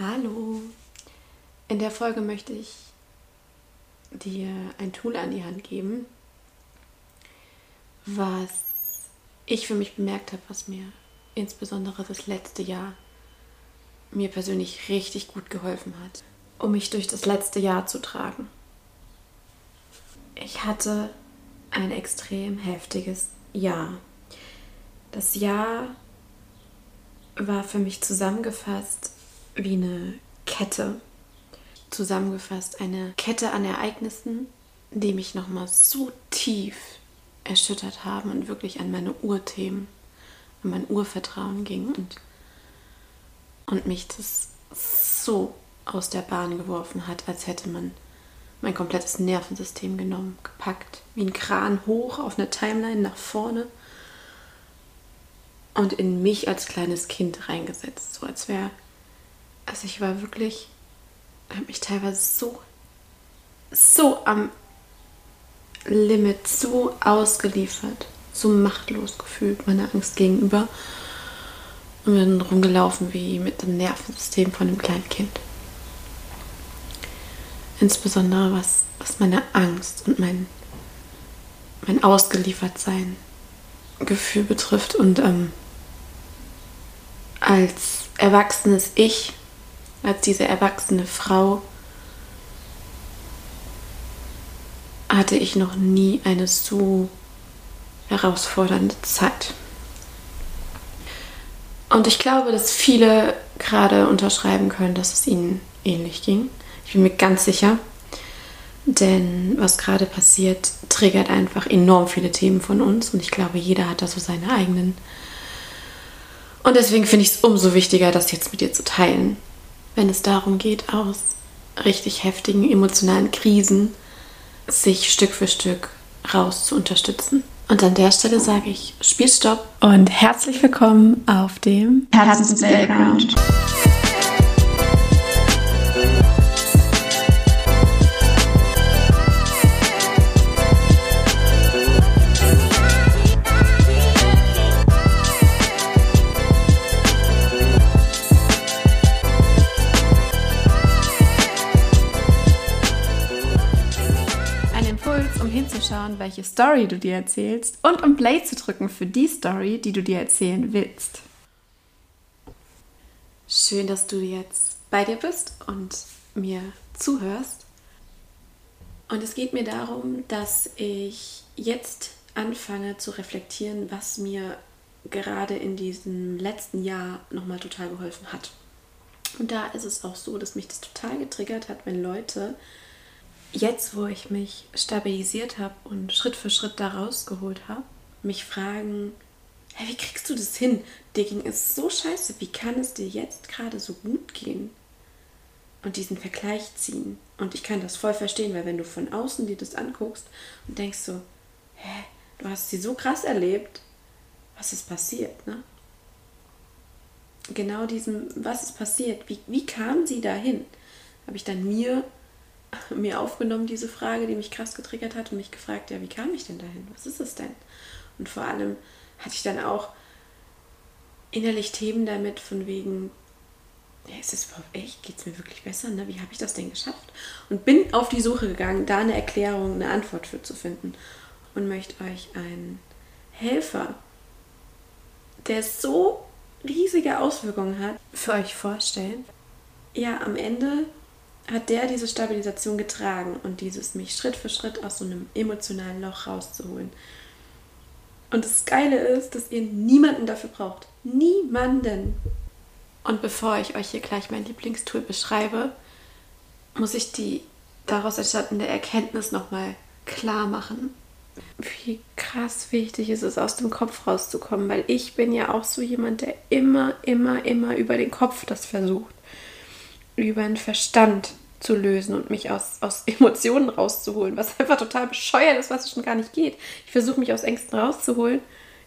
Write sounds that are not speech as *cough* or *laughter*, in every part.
Hallo. In der Folge möchte ich dir ein Tool an die Hand geben, was ich für mich bemerkt habe, was mir insbesondere das letzte Jahr mir persönlich richtig gut geholfen hat, um mich durch das letzte Jahr zu tragen. Ich hatte ein extrem heftiges Jahr. Das Jahr war für mich zusammengefasst wie eine Kette. Zusammengefasst eine Kette an Ereignissen, die mich nochmal so tief erschüttert haben und wirklich an meine Urthemen, an mein Urvertrauen ging und, und mich das so aus der Bahn geworfen hat, als hätte man mein komplettes Nervensystem genommen, gepackt, wie ein Kran hoch auf eine Timeline nach vorne und in mich als kleines Kind reingesetzt, so als wäre also ich war wirklich, habe mich teilweise so, so am Limit, so ausgeliefert, so machtlos gefühlt meiner Angst gegenüber und bin rumgelaufen wie mit dem Nervensystem von einem kleinen Kind. Insbesondere was, was meine Angst und mein, mein Ausgeliefertsein Gefühl betrifft und ähm, als erwachsenes Ich als diese erwachsene Frau hatte ich noch nie eine so herausfordernde Zeit. Und ich glaube, dass viele gerade unterschreiben können, dass es ihnen ähnlich ging. Ich bin mir ganz sicher. Denn was gerade passiert, triggert einfach enorm viele Themen von uns. Und ich glaube, jeder hat da so seine eigenen. Und deswegen finde ich es umso wichtiger, das jetzt mit dir zu teilen wenn es darum geht, aus richtig heftigen emotionalen Krisen sich Stück für Stück raus zu unterstützen. Und an der Stelle sage ich Spielstopp und herzlich willkommen auf dem Herzens Playground. Welche Story du dir erzählst und um Play zu drücken für die Story, die du dir erzählen willst. Schön, dass du jetzt bei dir bist und mir zuhörst. Und es geht mir darum, dass ich jetzt anfange zu reflektieren, was mir gerade in diesem letzten Jahr nochmal total geholfen hat. Und da ist es auch so, dass mich das total getriggert hat, wenn Leute jetzt, wo ich mich stabilisiert habe und Schritt für Schritt da rausgeholt habe, mich fragen, hey, wie kriegst du das hin? Dir ging es so scheiße, wie kann es dir jetzt gerade so gut gehen? Und diesen Vergleich ziehen. Und ich kann das voll verstehen, weil wenn du von außen dir das anguckst und denkst so, hä, du hast sie so krass erlebt, was ist passiert, ne? Genau diesem, was ist passiert, wie, wie kam sie dahin? Habe ich dann mir mir aufgenommen, diese Frage, die mich krass getriggert hat und mich gefragt, ja, wie kam ich denn dahin? Was ist es denn? Und vor allem hatte ich dann auch innerlich Themen damit von wegen, ja, ist es überhaupt echt? Geht es mir wirklich besser? Ne? Wie habe ich das denn geschafft? Und bin auf die Suche gegangen, da eine Erklärung, eine Antwort für zu finden. Und möchte euch einen Helfer, der so riesige Auswirkungen hat, für euch vorstellen. Ja, am Ende hat der diese Stabilisation getragen und dieses mich Schritt für Schritt aus so einem emotionalen Loch rauszuholen. Und das Geile ist, dass ihr niemanden dafür braucht. Niemanden. Und bevor ich euch hier gleich mein Lieblingstool beschreibe, muss ich die daraus entstandene Erkenntnis nochmal klar machen. Wie krass wichtig ist es, aus dem Kopf rauszukommen, weil ich bin ja auch so jemand, der immer, immer, immer über den Kopf das versucht über den Verstand zu lösen und mich aus, aus *laughs* Emotionen rauszuholen, was einfach total bescheuert ist, was schon gar nicht geht. Ich versuche mich aus Ängsten rauszuholen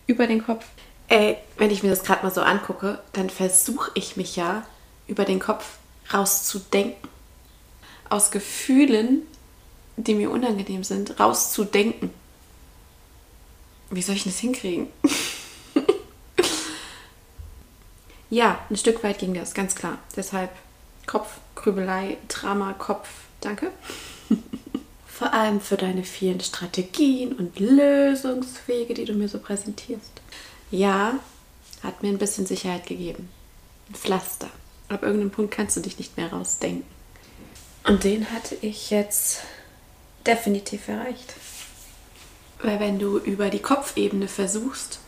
über den Kopf. Ey, wenn ich mir das gerade mal so angucke, dann versuche ich mich ja über den Kopf rauszudenken. Aus Gefühlen, die mir unangenehm sind, rauszudenken. Wie soll ich das hinkriegen? *laughs* ja, ein Stück weit ging das, ganz klar. Deshalb Kopfgrübelei, Drama, Kopf. Danke. *laughs* Vor allem für deine vielen Strategien und Lösungswege, die du mir so präsentierst. Ja, hat mir ein bisschen Sicherheit gegeben. Ein Pflaster. Ab irgendeinem Punkt kannst du dich nicht mehr rausdenken. Und den hatte ich jetzt definitiv erreicht. Weil wenn du über die Kopfebene versuchst,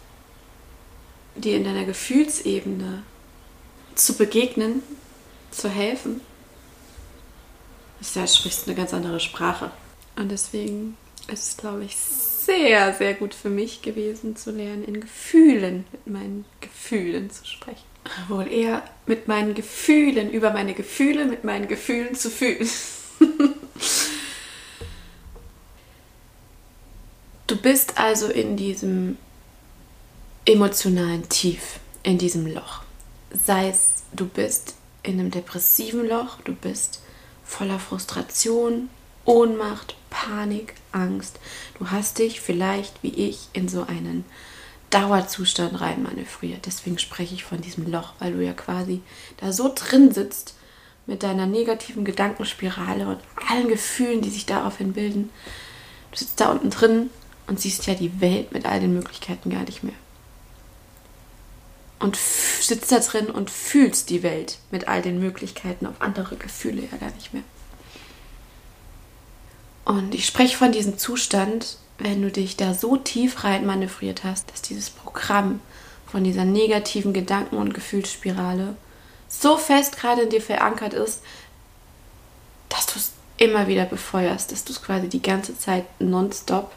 dir in deiner Gefühlsebene zu begegnen, zu helfen, ist ja, sprichst du eine ganz andere Sprache. Und deswegen ist es, glaube ich, sehr, sehr gut für mich gewesen zu lernen, in Gefühlen, mit meinen Gefühlen zu sprechen. Wohl eher mit meinen Gefühlen, über meine Gefühle, mit meinen Gefühlen zu fühlen. *laughs* du bist also in diesem emotionalen Tief, in diesem Loch. Sei es, du bist in einem depressiven Loch, du bist voller Frustration, Ohnmacht, Panik, Angst. Du hast dich vielleicht wie ich in so einen Dauerzustand reinmanövriert. Deswegen spreche ich von diesem Loch, weil du ja quasi da so drin sitzt mit deiner negativen Gedankenspirale und allen Gefühlen, die sich daraufhin bilden. Du sitzt da unten drin und siehst ja die Welt mit all den Möglichkeiten gar nicht mehr. Und sitzt da drin und fühlst die Welt mit all den Möglichkeiten auf andere Gefühle ja gar nicht mehr. Und ich spreche von diesem Zustand, wenn du dich da so tief rein manövriert hast, dass dieses Programm von dieser negativen Gedanken- und Gefühlsspirale so fest gerade in dir verankert ist, dass du es immer wieder befeuerst, dass du es quasi die ganze Zeit nonstop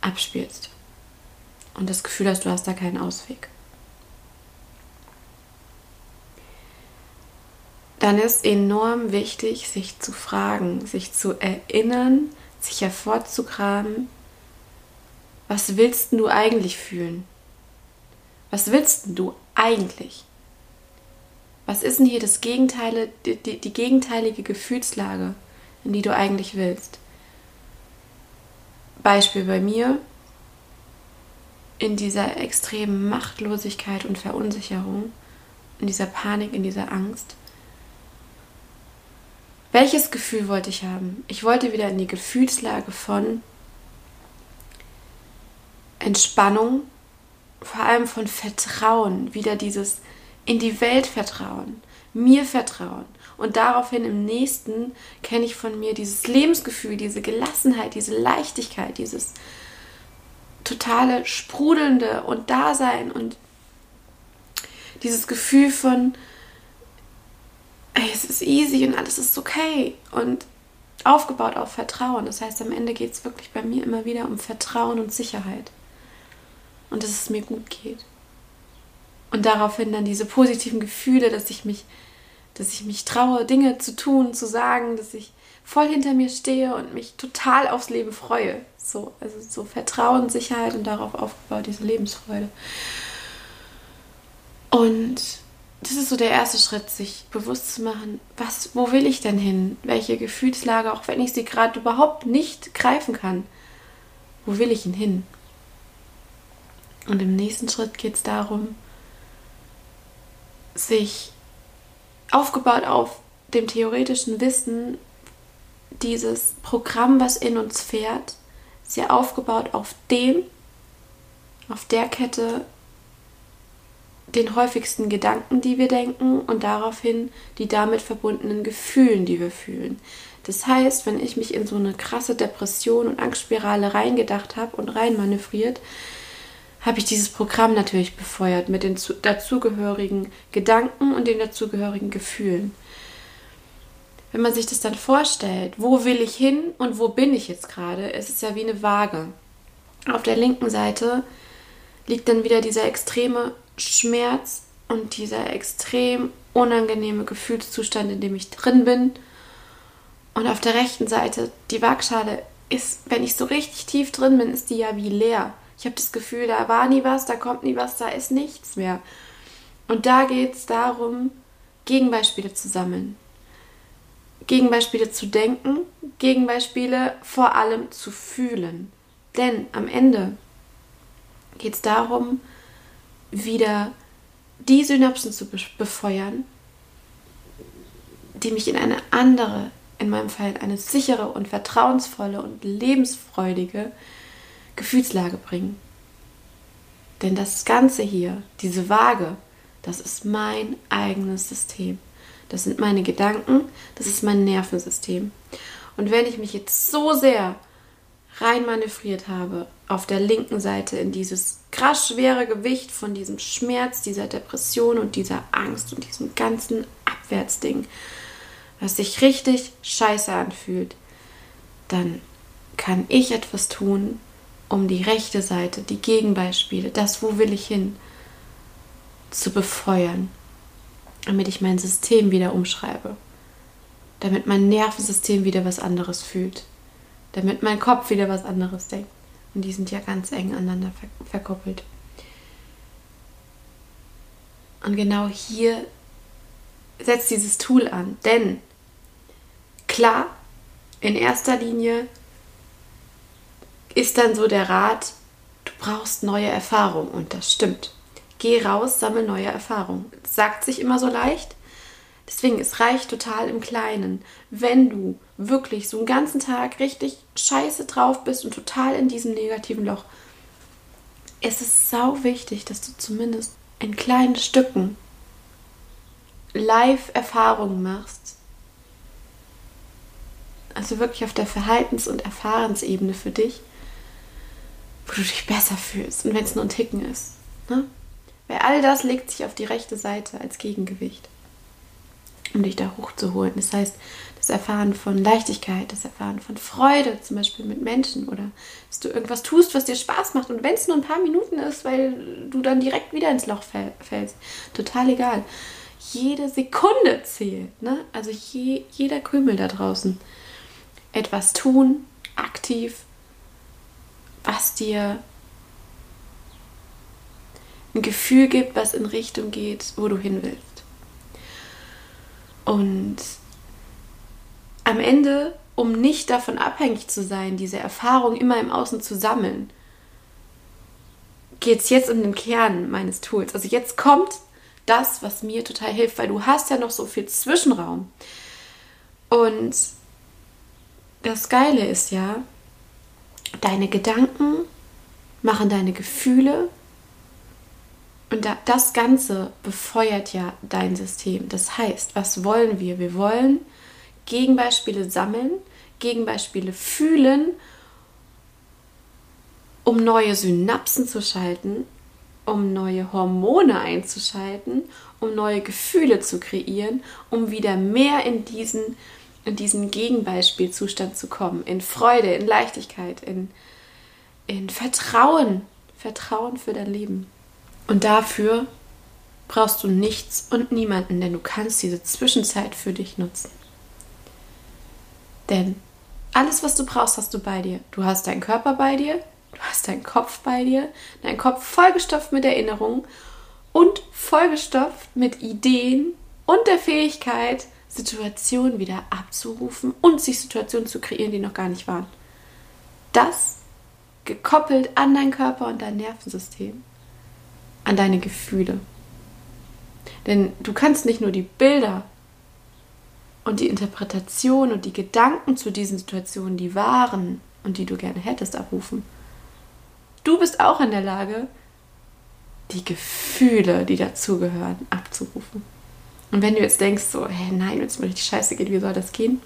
abspielst. Und das Gefühl hast, du hast da keinen Ausweg. Dann ist enorm wichtig, sich zu fragen, sich zu erinnern, sich hervorzugraben, was willst du eigentlich fühlen? Was willst du eigentlich? Was ist denn hier das Gegenteile, die, die, die gegenteilige Gefühlslage, in die du eigentlich willst? Beispiel bei mir, in dieser extremen Machtlosigkeit und Verunsicherung, in dieser Panik, in dieser Angst. Welches Gefühl wollte ich haben? Ich wollte wieder in die Gefühlslage von Entspannung, vor allem von Vertrauen, wieder dieses in die Welt vertrauen, mir vertrauen. Und daraufhin im nächsten kenne ich von mir dieses Lebensgefühl, diese Gelassenheit, diese Leichtigkeit, dieses totale Sprudelnde und Dasein und dieses Gefühl von es ist easy und alles ist okay und aufgebaut auf Vertrauen. Das heißt, am Ende geht es wirklich bei mir immer wieder um Vertrauen und Sicherheit. Und dass es mir gut geht. Und daraufhin dann diese positiven Gefühle, dass ich mich, dass ich mich traue, Dinge zu tun, zu sagen, dass ich voll hinter mir stehe und mich total aufs Leben freue. So, also so Vertrauen, Sicherheit und darauf aufgebaut diese Lebensfreude. Und das ist so der erste Schritt, sich bewusst zu machen, was, wo will ich denn hin? Welche Gefühlslage, auch wenn ich sie gerade überhaupt nicht greifen kann, wo will ich ihn hin? Und im nächsten Schritt geht es darum, sich aufgebaut auf dem theoretischen Wissen, dieses Programm, was in uns fährt, sehr aufgebaut auf dem, auf der Kette den häufigsten Gedanken, die wir denken und daraufhin die damit verbundenen Gefühlen, die wir fühlen. Das heißt, wenn ich mich in so eine krasse Depression und Angstspirale reingedacht habe und reinmanövriert, habe ich dieses Programm natürlich befeuert mit den dazugehörigen Gedanken und den dazugehörigen Gefühlen. Wenn man sich das dann vorstellt, wo will ich hin und wo bin ich jetzt gerade, ist es ja wie eine Waage. Auf der linken Seite liegt dann wieder dieser extreme Schmerz und dieser extrem unangenehme Gefühlszustand, in dem ich drin bin. Und auf der rechten Seite, die Waagschale ist, wenn ich so richtig tief drin bin, ist die ja wie leer. Ich habe das Gefühl, da war nie was, da kommt nie was, da ist nichts mehr. Und da geht es darum, Gegenbeispiele zu sammeln. Gegenbeispiele zu denken, Gegenbeispiele vor allem zu fühlen. Denn am Ende geht es darum, wieder die Synapsen zu befeuern, die mich in eine andere, in meinem Fall eine sichere und vertrauensvolle und lebensfreudige Gefühlslage bringen. Denn das Ganze hier, diese Waage, das ist mein eigenes System. Das sind meine Gedanken, das ist mein Nervensystem. Und wenn ich mich jetzt so sehr rein manövriert habe, auf der linken Seite in dieses krass schwere Gewicht von diesem Schmerz, dieser Depression und dieser Angst und diesem ganzen Abwärtsding, was sich richtig scheiße anfühlt, dann kann ich etwas tun, um die rechte Seite, die Gegenbeispiele, das, wo will ich hin, zu befeuern, damit ich mein System wieder umschreibe, damit mein Nervensystem wieder was anderes fühlt, damit mein Kopf wieder was anderes denkt. Und die sind ja ganz eng aneinander verkoppelt. Und genau hier setzt dieses Tool an. Denn klar, in erster Linie ist dann so der Rat, du brauchst neue Erfahrungen. Und das stimmt. Geh raus, sammel neue Erfahrungen. Sagt sich immer so leicht. Deswegen, es reicht total im Kleinen. Wenn du wirklich so einen ganzen Tag richtig scheiße drauf bist und total in diesem negativen Loch, es ist sau wichtig, dass du zumindest in kleinen Stücken Live-Erfahrungen machst. Also wirklich auf der Verhaltens- und Erfahrensebene für dich, wo du dich besser fühlst und wenn es nur ein Ticken ist. Ne? Weil all das legt sich auf die rechte Seite als Gegengewicht, um dich da hochzuholen. Das heißt, Erfahren von Leichtigkeit, das Erfahren von Freude, zum Beispiel mit Menschen oder dass du irgendwas tust, was dir Spaß macht und wenn es nur ein paar Minuten ist, weil du dann direkt wieder ins Loch fällst, total egal. Jede Sekunde zählt, ne? Also je, jeder Krümel da draußen. Etwas tun, aktiv, was dir ein Gefühl gibt, was in Richtung geht, wo du hin willst. Und am Ende, um nicht davon abhängig zu sein, diese Erfahrung immer im Außen zu sammeln, geht es jetzt um den Kern meines Tools. Also jetzt kommt das, was mir total hilft, weil du hast ja noch so viel Zwischenraum. Und das Geile ist ja, deine Gedanken machen deine Gefühle und das Ganze befeuert ja dein System. Das heißt, was wollen wir? Wir wollen Gegenbeispiele sammeln, Gegenbeispiele fühlen, um neue Synapsen zu schalten, um neue Hormone einzuschalten, um neue Gefühle zu kreieren, um wieder mehr in diesen in diesen Gegenbeispielzustand zu kommen, in Freude, in Leichtigkeit, in, in Vertrauen, Vertrauen für dein Leben. Und dafür brauchst du nichts und niemanden, denn du kannst diese Zwischenzeit für dich nutzen. Denn alles, was du brauchst, hast du bei dir. Du hast deinen Körper bei dir, du hast deinen Kopf bei dir, dein Kopf vollgestopft mit Erinnerungen und vollgestopft mit Ideen und der Fähigkeit, Situationen wieder abzurufen und sich Situationen zu kreieren, die noch gar nicht waren. Das gekoppelt an deinen Körper und dein Nervensystem, an deine Gefühle. Denn du kannst nicht nur die Bilder und die Interpretation und die Gedanken zu diesen Situationen, die waren und die du gerne hättest, abrufen. Du bist auch in der Lage, die Gefühle, die dazugehören, abzurufen. Und wenn du jetzt denkst, so, hey, nein, es mir richtig scheiße geht, wie soll das gehen?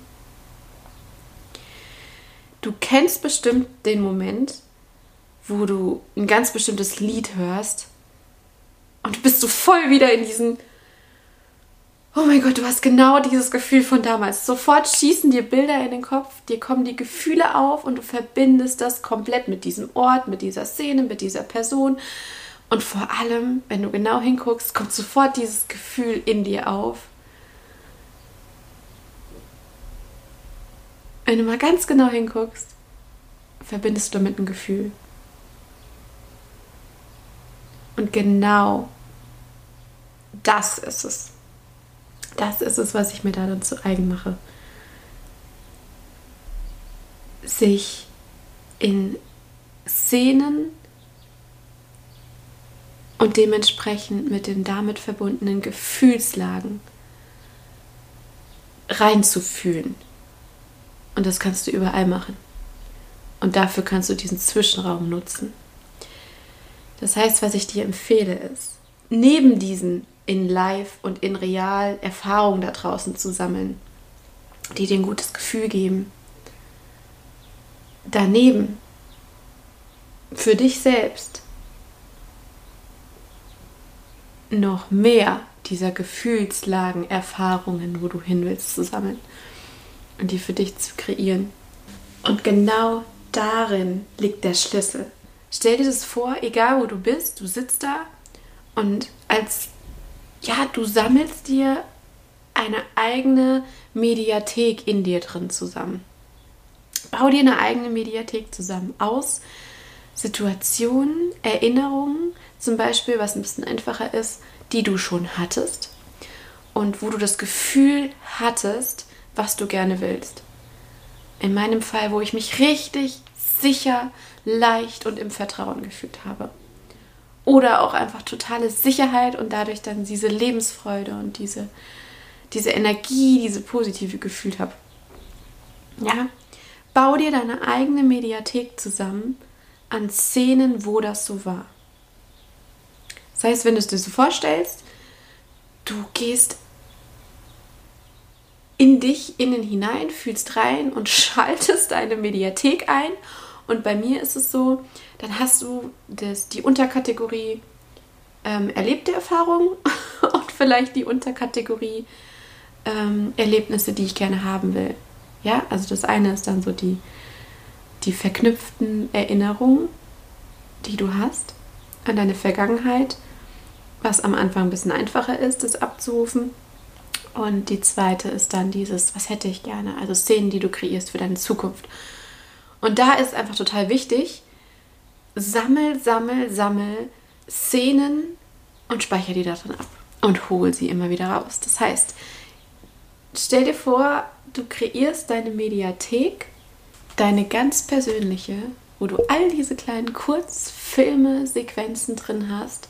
Du kennst bestimmt den Moment, wo du ein ganz bestimmtes Lied hörst und du bist so voll wieder in diesen, oh mein Gott, du hast genau dieses Gefühl von damals. Sofort schießen dir Bilder in den Kopf, dir kommen die Gefühle auf und du verbindest das komplett mit diesem Ort, mit dieser Szene, mit dieser Person und vor allem, wenn du genau hinguckst, kommt sofort dieses Gefühl in dir auf. Wenn du mal ganz genau hinguckst, verbindest du damit ein Gefühl. Und genau das ist es. Das ist es, was ich mir da dann zu eigen mache. Sich in Szenen und dementsprechend mit den damit verbundenen Gefühlslagen reinzufühlen. Und das kannst du überall machen. Und dafür kannst du diesen Zwischenraum nutzen. Das heißt, was ich dir empfehle ist, neben diesen in Live und in Real Erfahrungen da draußen zu sammeln, die dir ein gutes Gefühl geben, daneben für dich selbst noch mehr dieser Gefühlslagen, Erfahrungen, wo du hin willst, zu sammeln und die für dich zu kreieren. Und genau darin liegt der Schlüssel. Stell dir das vor, egal wo du bist, du sitzt da und als ja, du sammelst dir eine eigene Mediathek in dir drin zusammen. Bau dir eine eigene Mediathek zusammen aus Situationen, Erinnerungen, zum Beispiel, was ein bisschen einfacher ist, die du schon hattest und wo du das Gefühl hattest, was du gerne willst. In meinem Fall, wo ich mich richtig sicher, leicht und im Vertrauen gefühlt habe. Oder auch einfach totale Sicherheit und dadurch dann diese Lebensfreude und diese, diese Energie, diese positive gefühlt habe. Ja, bau dir deine eigene Mediathek zusammen an Szenen, wo das so war. Das heißt, wenn du es dir so vorstellst, du gehst in dich innen hinein, fühlst rein und *laughs* schaltest deine Mediathek ein. Und bei mir ist es so, dann hast du das, die Unterkategorie ähm, erlebte Erfahrungen *laughs* und vielleicht die Unterkategorie ähm, Erlebnisse, die ich gerne haben will. Ja, also das eine ist dann so die, die verknüpften Erinnerungen, die du hast an deine Vergangenheit, was am Anfang ein bisschen einfacher ist, das abzurufen. Und die zweite ist dann dieses, was hätte ich gerne, also Szenen, die du kreierst für deine Zukunft. Und da ist einfach total wichtig, sammel, sammel, sammel Szenen und speichere die darin ab und hol sie immer wieder raus. Das heißt, stell dir vor, du kreierst deine Mediathek, deine ganz persönliche, wo du all diese kleinen Kurzfilme, Sequenzen drin hast,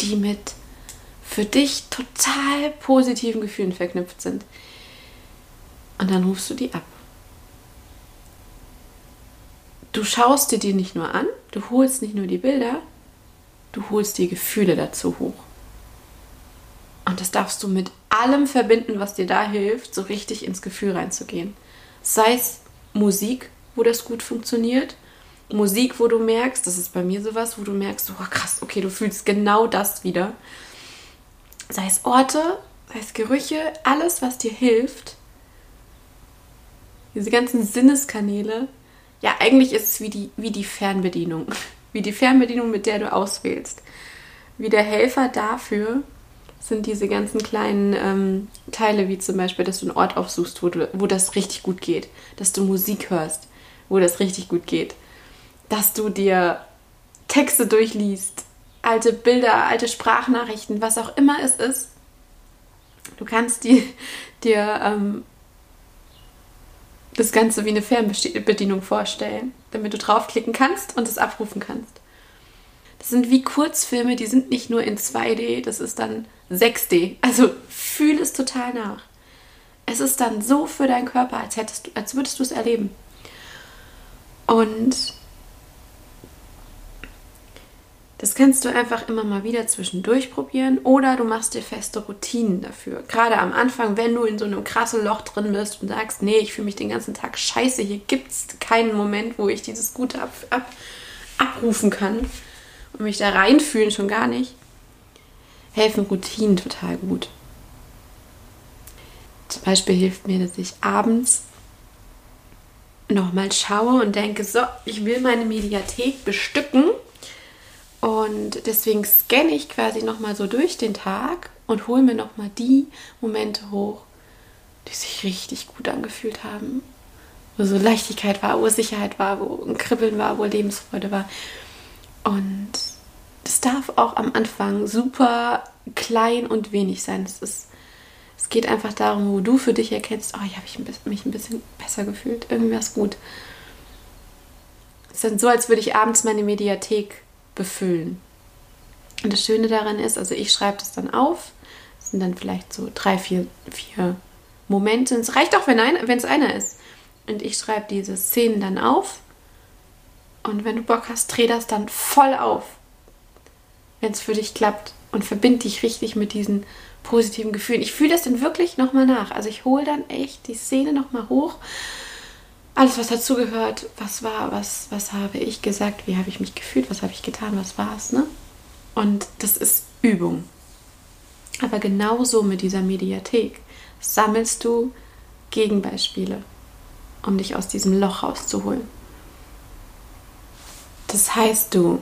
die mit für dich total positiven Gefühlen verknüpft sind. Und dann rufst du die ab. Du schaust dir die nicht nur an, du holst nicht nur die Bilder, du holst die Gefühle dazu hoch. Und das darfst du mit allem verbinden, was dir da hilft, so richtig ins Gefühl reinzugehen. Sei es Musik, wo das gut funktioniert, Musik, wo du merkst, das ist bei mir sowas, wo du merkst, oh krass, okay, du fühlst genau das wieder. Sei es Orte, sei es Gerüche, alles, was dir hilft. Diese ganzen Sinneskanäle. Ja, eigentlich ist es wie die, wie die Fernbedienung. *laughs* Wie die Fernbedienung, mit der du auswählst. Wie der Helfer dafür, sind diese ganzen kleinen ähm, Teile, wie zum Beispiel, dass du einen Ort aufsuchst, wo, du, wo das richtig gut geht, dass du Musik hörst, wo das richtig gut geht, dass du dir Texte durchliest, alte Bilder, alte Sprachnachrichten, was auch immer es ist. Du kannst die, *laughs* dir ähm, das Ganze wie eine Fernbedienung vorstellen, damit du draufklicken kannst und es abrufen kannst. Das sind wie Kurzfilme, die sind nicht nur in 2D, das ist dann 6D. Also fühl es total nach. Es ist dann so für deinen Körper, als hättest du, als würdest du es erleben. Und das kannst du einfach immer mal wieder zwischendurch probieren oder du machst dir feste Routinen dafür. Gerade am Anfang, wenn du in so einem krassen Loch drin bist und sagst, nee, ich fühle mich den ganzen Tag scheiße, hier gibt es keinen Moment, wo ich dieses Gute ab, ab, abrufen kann und mich da reinfühlen schon gar nicht, helfen Routinen total gut. Zum Beispiel hilft mir, dass ich abends nochmal schaue und denke, so, ich will meine Mediathek bestücken. Und deswegen scanne ich quasi nochmal so durch den Tag und hole mir nochmal die Momente hoch, die sich richtig gut angefühlt haben. Wo so Leichtigkeit war, wo Sicherheit war, wo ein Kribbeln war, wo Lebensfreude war. Und das darf auch am Anfang super klein und wenig sein. Es, ist, es geht einfach darum, wo du für dich erkennst, oh, ich habe mich ein bisschen besser gefühlt, irgendwas gut. Es ist dann so, als würde ich abends meine Mediathek befüllen. Und das Schöne daran ist, also ich schreibe das dann auf, das sind dann vielleicht so drei, vier, vier Momente, es reicht auch, wenn es einer ist. Und ich schreibe diese Szenen dann auf. Und wenn du Bock hast, dreh das dann voll auf. Wenn es für dich klappt. Und verbind dich richtig mit diesen positiven Gefühlen. Ich fühle das dann wirklich nochmal nach. Also ich hole dann echt die Szene nochmal hoch. Alles, was dazugehört, was war, was, was habe ich gesagt, wie habe ich mich gefühlt, was habe ich getan, was war es, ne? Und das ist Übung. Aber genauso mit dieser Mediathek sammelst du Gegenbeispiele, um dich aus diesem Loch rauszuholen. Das heißt, du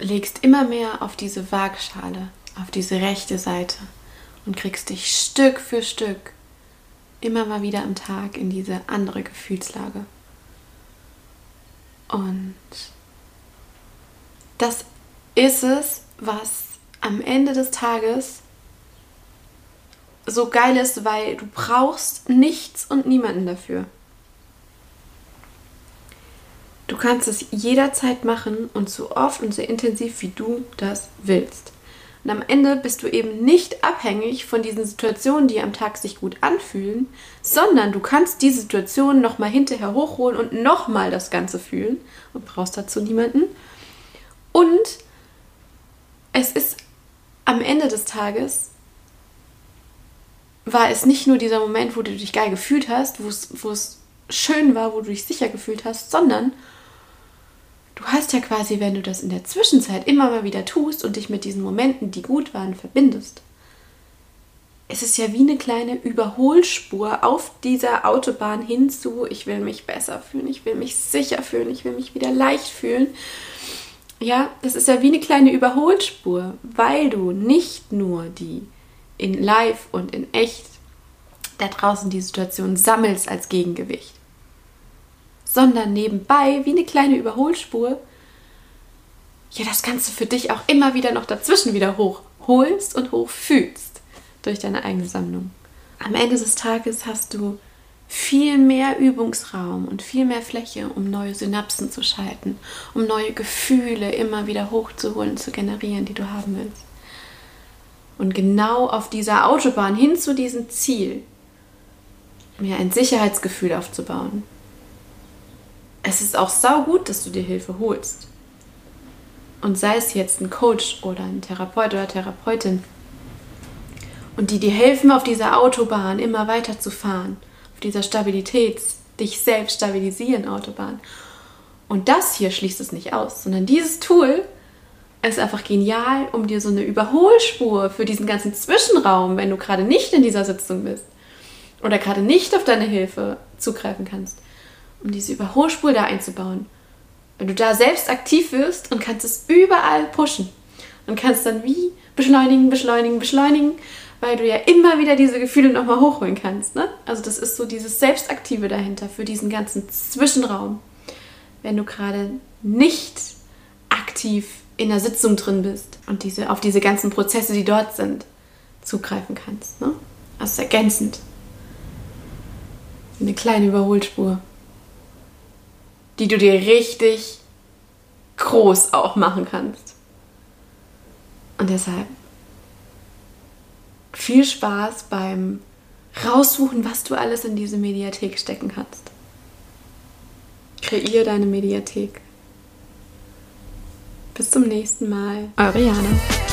legst immer mehr auf diese Waagschale, auf diese rechte Seite und kriegst dich Stück für Stück immer mal wieder am Tag in diese andere Gefühlslage. Und das ist es, was am Ende des Tages so geil ist, weil du brauchst nichts und niemanden dafür. Du kannst es jederzeit machen und so oft und so intensiv, wie du das willst. Und am Ende bist du eben nicht abhängig von diesen Situationen, die am Tag sich gut anfühlen, sondern du kannst die Situation nochmal hinterher hochholen und nochmal das Ganze fühlen und brauchst dazu niemanden. Und es ist am Ende des Tages war es nicht nur dieser Moment, wo du dich geil gefühlt hast, wo es schön war, wo du dich sicher gefühlt hast, sondern du hast ja quasi, wenn du das in der Zwischenzeit immer mal wieder tust und dich mit diesen Momenten, die gut waren, verbindest, es ist ja wie eine kleine Überholspur auf dieser Autobahn hinzu, ich will mich besser fühlen, ich will mich sicher fühlen, ich will mich wieder leicht fühlen. Ja, das ist ja wie eine kleine Überholspur, weil du nicht nur die in live und in echt da draußen die Situation sammelst als Gegengewicht, sondern nebenbei wie eine kleine Überholspur ja das Ganze für dich auch immer wieder noch dazwischen wieder hochholst und hochfühlst durch deine eigene Sammlung. Am Ende des Tages hast du viel mehr Übungsraum und viel mehr Fläche, um neue Synapsen zu schalten, um neue Gefühle immer wieder hochzuholen, zu generieren, die du haben willst. Und genau auf dieser Autobahn hin zu diesem Ziel, mir ein Sicherheitsgefühl aufzubauen. Es ist auch saugut, dass du dir Hilfe holst. Und sei es jetzt ein Coach oder ein Therapeut oder Therapeutin. Und die dir helfen, auf dieser Autobahn immer weiter zu fahren dieser Stabilitäts, dich selbst stabilisieren Autobahn. Und das hier schließt es nicht aus, sondern dieses Tool ist einfach genial, um dir so eine Überholspur für diesen ganzen Zwischenraum, wenn du gerade nicht in dieser Sitzung bist oder gerade nicht auf deine Hilfe zugreifen kannst, um diese Überholspur da einzubauen. Wenn du da selbst aktiv wirst und kannst es überall pushen und kannst dann wie beschleunigen, beschleunigen, beschleunigen weil du ja immer wieder diese Gefühle nochmal hochholen kannst. Ne? Also das ist so dieses Selbstaktive dahinter für diesen ganzen Zwischenraum. Wenn du gerade nicht aktiv in der Sitzung drin bist und diese, auf diese ganzen Prozesse, die dort sind, zugreifen kannst. Ne? Ist ergänzend. Eine kleine Überholspur, die du dir richtig groß auch machen kannst. Und deshalb viel Spaß beim Raussuchen, was du alles in diese Mediathek stecken kannst. Kreier deine Mediathek. Bis zum nächsten Mal. Eure Jana.